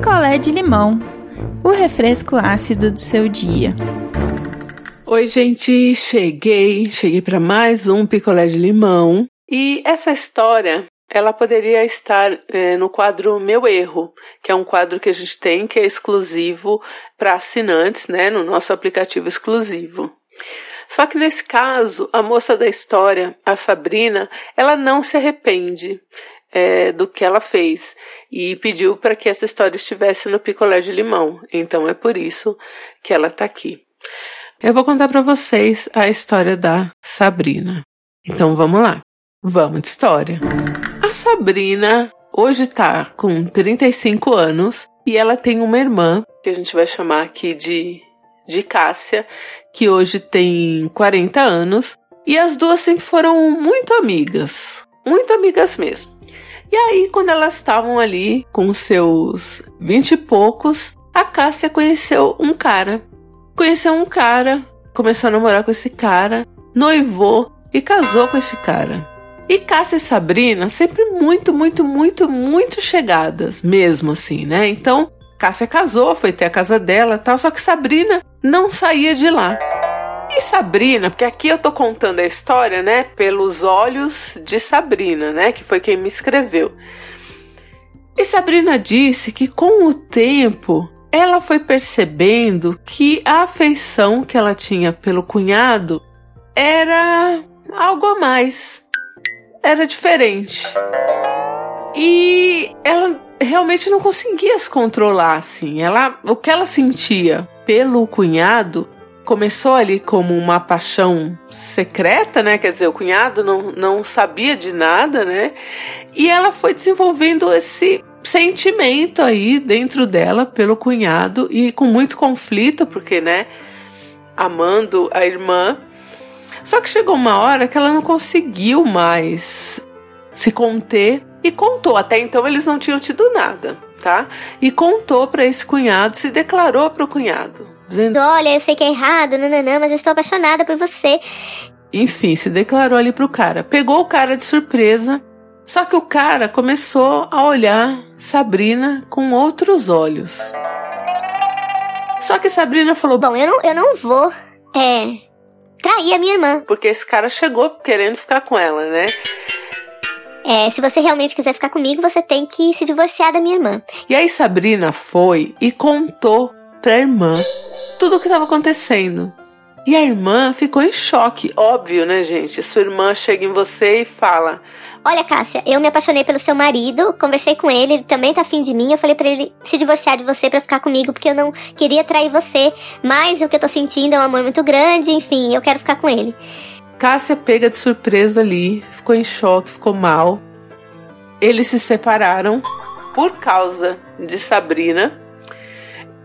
picolé de limão, o refresco ácido do seu dia. Oi, gente, cheguei, cheguei para mais um picolé de limão. E essa história, ela poderia estar é, no quadro Meu Erro, que é um quadro que a gente tem que é exclusivo para assinantes, né, no nosso aplicativo exclusivo. Só que nesse caso, a moça da história, a Sabrina, ela não se arrepende é, do que ela fez e pediu para que essa história estivesse no picolé de limão. Então é por isso que ela está aqui. Eu vou contar para vocês a história da Sabrina. Então vamos lá. Vamos de história. A Sabrina hoje tá com 35 anos e ela tem uma irmã que a gente vai chamar aqui de de Cássia, que hoje tem 40 anos, e as duas sempre foram muito amigas, muito amigas mesmo. E aí, quando elas estavam ali com seus vinte e poucos, a Cássia conheceu um cara conheceu um cara, começou a namorar com esse cara, noivou e casou com esse cara. E Cássia e Sabrina sempre muito, muito, muito, muito chegadas, mesmo assim, né? Então, Cássia casou, foi ter a casa dela tal, só que Sabrina não saía de lá. E Sabrina, porque aqui eu tô contando a história, né, pelos olhos de Sabrina, né, que foi quem me escreveu. E Sabrina disse que com o tempo ela foi percebendo que a afeição que ela tinha pelo cunhado era algo a mais. Era diferente. E ela realmente não conseguia se controlar assim. Ela, o que ela sentia pelo cunhado começou ali como uma paixão secreta, né? Quer dizer, o cunhado não, não sabia de nada, né? E ela foi desenvolvendo esse sentimento aí dentro dela pelo cunhado e com muito conflito, porque, né, amando a irmã. Só que chegou uma hora que ela não conseguiu mais se conter e contou. Até então eles não tinham tido nada, tá? E contou para esse cunhado, se declarou para o cunhado. Dizendo, Olha, eu sei que é errado, nananã, mas eu estou apaixonada por você. Enfim, se declarou ali pro cara. Pegou o cara de surpresa só que o cara começou a olhar Sabrina com outros olhos. Só que Sabrina falou: Bom, eu não, eu não vou. É. Trair a minha irmã. Porque esse cara chegou querendo ficar com ela, né? É, se você realmente quiser ficar comigo, você tem que se divorciar da minha irmã. E aí Sabrina foi e contou pra irmã tudo o que estava acontecendo. E a irmã ficou em choque. Óbvio, né, gente? Sua irmã chega em você e fala: Olha, Cássia, eu me apaixonei pelo seu marido, conversei com ele, ele também tá afim de mim. Eu falei para ele se divorciar de você para ficar comigo, porque eu não queria trair você. Mas o que eu tô sentindo é um amor muito grande, enfim, eu quero ficar com ele. Cássia pega de surpresa ali, ficou em choque, ficou mal. Eles se separaram por causa de Sabrina.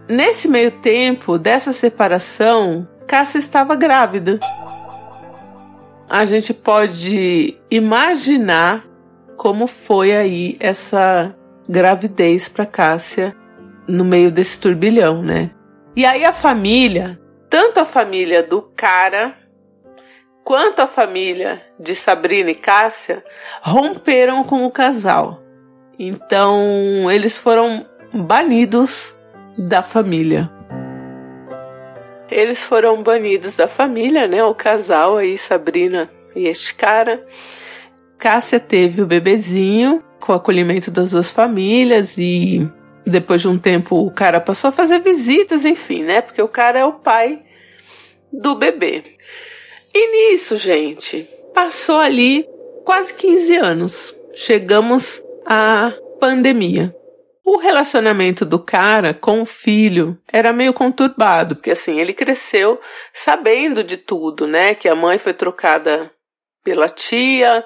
Nesse meio tempo dessa separação, Cássia estava grávida a gente pode imaginar como foi aí essa gravidez para Cássia no meio desse turbilhão, né? E aí a família, tanto a família do cara quanto a família de Sabrina e Cássia romperam com o casal. Então eles foram banidos da família. Eles foram banidos da família, né? O casal aí, Sabrina e este cara. Cássia teve o bebezinho com o acolhimento das duas famílias e depois de um tempo o cara passou a fazer visitas, enfim, né? Porque o cara é o pai do bebê. E nisso, gente, passou ali quase 15 anos. Chegamos à pandemia. O relacionamento do cara com o filho era meio conturbado, porque assim, ele cresceu sabendo de tudo, né? Que a mãe foi trocada pela tia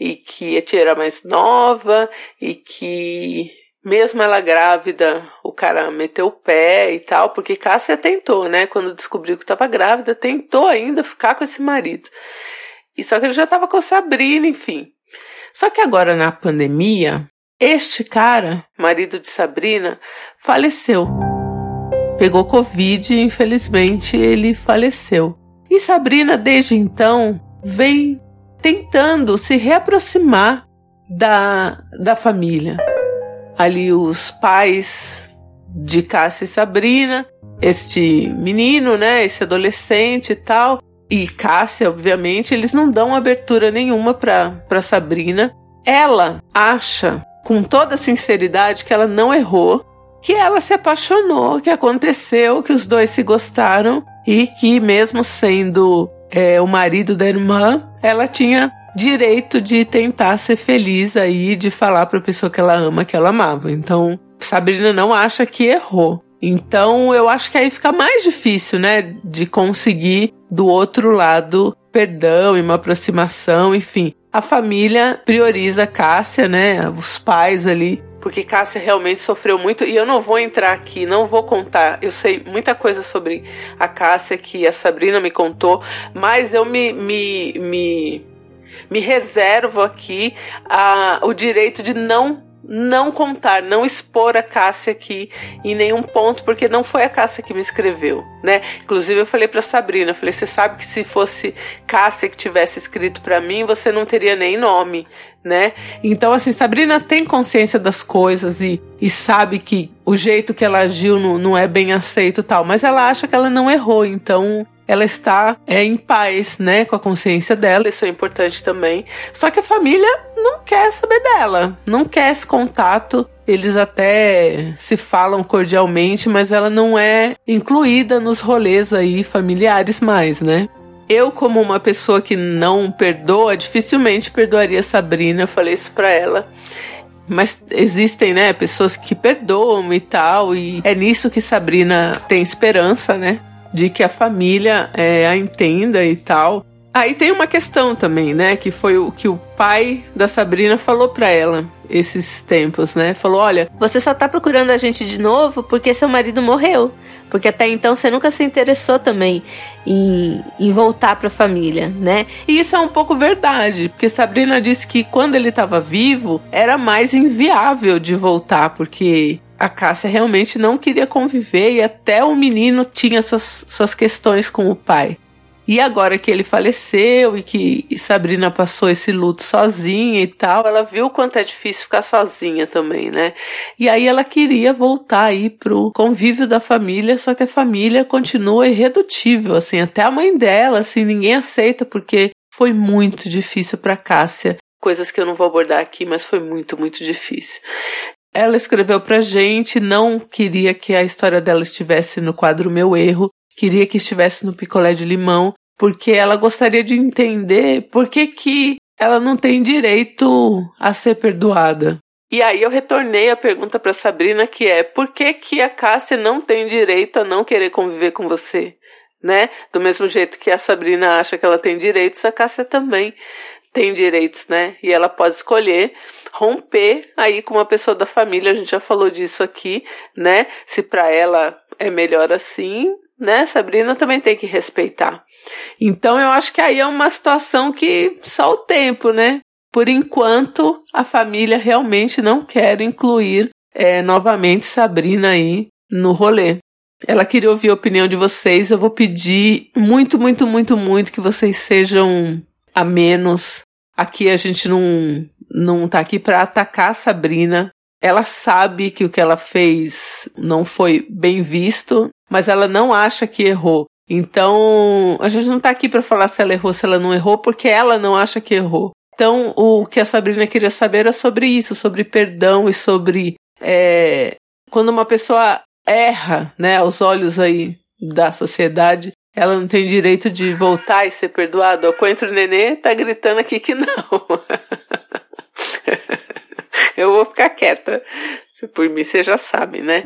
e que a tia era mais nova e que mesmo ela grávida, o cara meteu o pé e tal, porque Cássia tentou, né? Quando descobriu que estava grávida, tentou ainda ficar com esse marido. E só que ele já estava com Sabrina, enfim. Só que agora na pandemia, este cara, marido de Sabrina, faleceu. Pegou Covid e infelizmente ele faleceu. E Sabrina, desde então, vem tentando se reaproximar da, da família. Ali os pais de Cássia e Sabrina, este menino, né, esse adolescente e tal, e Cássia, obviamente, eles não dão abertura nenhuma para Sabrina. Ela acha, com toda sinceridade, que ela não errou, que ela se apaixonou, que aconteceu, que os dois se gostaram e que, mesmo sendo é, o marido da irmã, ela tinha direito de tentar ser feliz aí, de falar para a pessoa que ela ama que ela amava. Então, Sabrina não acha que errou. Então, eu acho que aí fica mais difícil, né, de conseguir do outro lado perdão e uma aproximação, enfim. A família prioriza Cássia, né, os pais ali. Porque Cássia realmente sofreu muito. E eu não vou entrar aqui, não vou contar. Eu sei muita coisa sobre a Cássia que a Sabrina me contou, mas eu me, me, me, me reservo aqui a, o direito de não não contar, não expor a Cássia aqui em nenhum ponto, porque não foi a Cássia que me escreveu, né? Inclusive eu falei para Sabrina, falei, você sabe que se fosse Cássia que tivesse escrito para mim, você não teria nem nome, né? Então assim, Sabrina tem consciência das coisas e, e sabe que o jeito que ela agiu não, não é bem aceito tal, mas ela acha que ela não errou, então ela está é, em paz, né, com a consciência dela, isso é importante também. Só que a família não quer saber dela, não quer esse contato. Eles até se falam cordialmente, mas ela não é incluída nos rolês aí familiares mais, né? Eu, como uma pessoa que não perdoa, dificilmente perdoaria Sabrina. Eu falei isso pra ela. Mas existem, né, pessoas que perdoam e tal, e é nisso que Sabrina tem esperança, né? De que a família é, a entenda e tal. Aí tem uma questão também, né? Que foi o que o pai da Sabrina falou para ela esses tempos, né? Falou: olha, você só tá procurando a gente de novo porque seu marido morreu. Porque até então você nunca se interessou também em, em voltar para a família, né? E isso é um pouco verdade, porque Sabrina disse que quando ele estava vivo era mais inviável de voltar, porque a Cássia realmente não queria conviver e até o menino tinha suas, suas questões com o pai. E agora que ele faleceu e que Sabrina passou esse luto sozinha e tal, ela viu o quanto é difícil ficar sozinha também, né? E aí ela queria voltar aí pro convívio da família, só que a família continua irredutível, assim, até a mãe dela, assim, ninguém aceita porque foi muito difícil para Cássia coisas que eu não vou abordar aqui, mas foi muito, muito difícil. Ela escreveu pra gente, não queria que a história dela estivesse no quadro Meu Erro, queria que estivesse no picolé de limão, porque ela gostaria de entender por que, que ela não tem direito a ser perdoada. E aí eu retornei a pergunta para Sabrina que é: por que que a Cássia não tem direito a não querer conviver com você? Né? Do mesmo jeito que a Sabrina acha que ela tem direitos, a Cássia também tem direitos, né? E ela pode escolher romper aí com uma pessoa da família, a gente já falou disso aqui, né? Se para ela é melhor assim, né? Sabrina também tem que respeitar. Então eu acho que aí é uma situação que só o tempo, né? Por enquanto, a família realmente não quer incluir é, novamente Sabrina aí no rolê. Ela queria ouvir a opinião de vocês. Eu vou pedir muito, muito, muito, muito que vocês sejam a menos. Aqui a gente não, não tá aqui para atacar a Sabrina. Ela sabe que o que ela fez não foi bem visto, mas ela não acha que errou. Então, a gente não tá aqui para falar se ela errou, se ela não errou, porque ela não acha que errou. Então, o que a Sabrina queria saber era sobre isso, sobre perdão e sobre é, quando uma pessoa erra, né, aos olhos aí da sociedade, ela não tem direito de voltar e ser perdoada. O Coentro Nenê tá gritando aqui que não. Eu vou ficar quieta. Se por mim, você já sabe, né?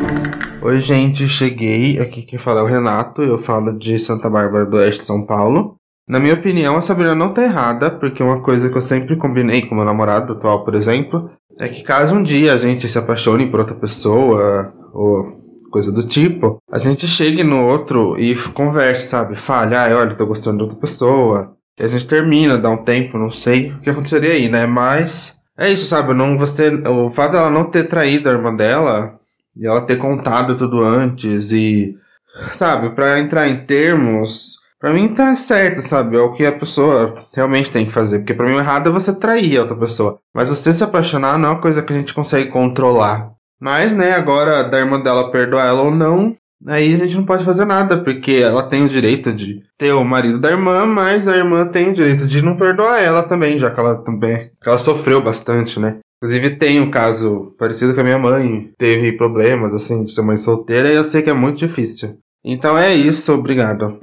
Oi, gente, cheguei. Aqui quem fala é o Renato. Eu falo de Santa Bárbara do Oeste, São Paulo. Na minha opinião, a Sabrina não tá errada, porque uma coisa que eu sempre combinei com meu namorado atual, por exemplo, é que caso um dia a gente se apaixone por outra pessoa, ou coisa do tipo, a gente chegue no outro e converse, sabe? Fale, ah, olha, tô gostando de outra pessoa. E a gente termina, dá um tempo, não sei o que aconteceria aí, né? Mas é isso, sabe? Não, você, o fato dela não ter traído a irmã dela e ela ter contado tudo antes e, sabe, para entrar em termos, para mim tá certo, sabe? É o que a pessoa realmente tem que fazer. Porque para mim o errado é você trair a outra pessoa. Mas você se apaixonar não é uma coisa que a gente consegue controlar Mas, né, agora da irmã dela perdoar ela ou não, aí a gente não pode fazer nada, porque ela tem o direito de ter o marido da irmã, mas a irmã tem o direito de não perdoar ela também, já que ela também que ela sofreu bastante, né? Inclusive tem um caso parecido com a minha mãe, teve problemas assim de ser mãe solteira e eu sei que é muito difícil. Então é isso, obrigado.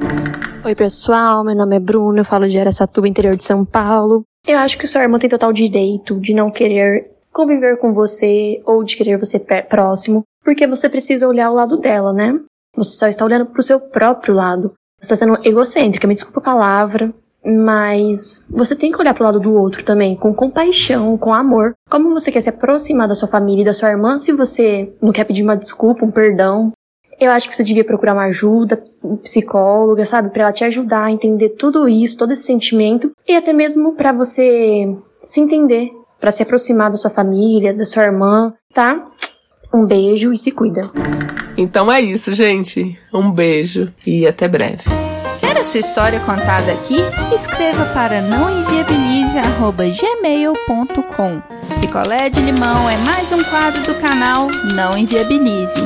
Oi pessoal, meu nome é Bruno, eu falo de Aracatuba, interior de São Paulo. Eu acho que sua irmã tem total direito de não querer conviver com você ou de querer você próximo, porque você precisa olhar o lado dela, né? Você só está olhando pro seu próprio lado. Você está sendo egocêntrica, me desculpa a palavra, mas você tem que olhar pro lado do outro também, com compaixão, com amor. Como você quer se aproximar da sua família e da sua irmã se você não quer pedir uma desculpa, um perdão? Eu acho que você devia procurar uma ajuda, um psicóloga, sabe, para ela te ajudar a entender tudo isso, todo esse sentimento e até mesmo para você se entender, para se aproximar da sua família, da sua irmã, tá? Um beijo e se cuida. Então é isso, gente. Um beijo e até breve. Quer a sua história contada aqui? Escreva para nãoenviabilize@gmail.com. Picolé de limão é mais um quadro do canal Não Enviabilize.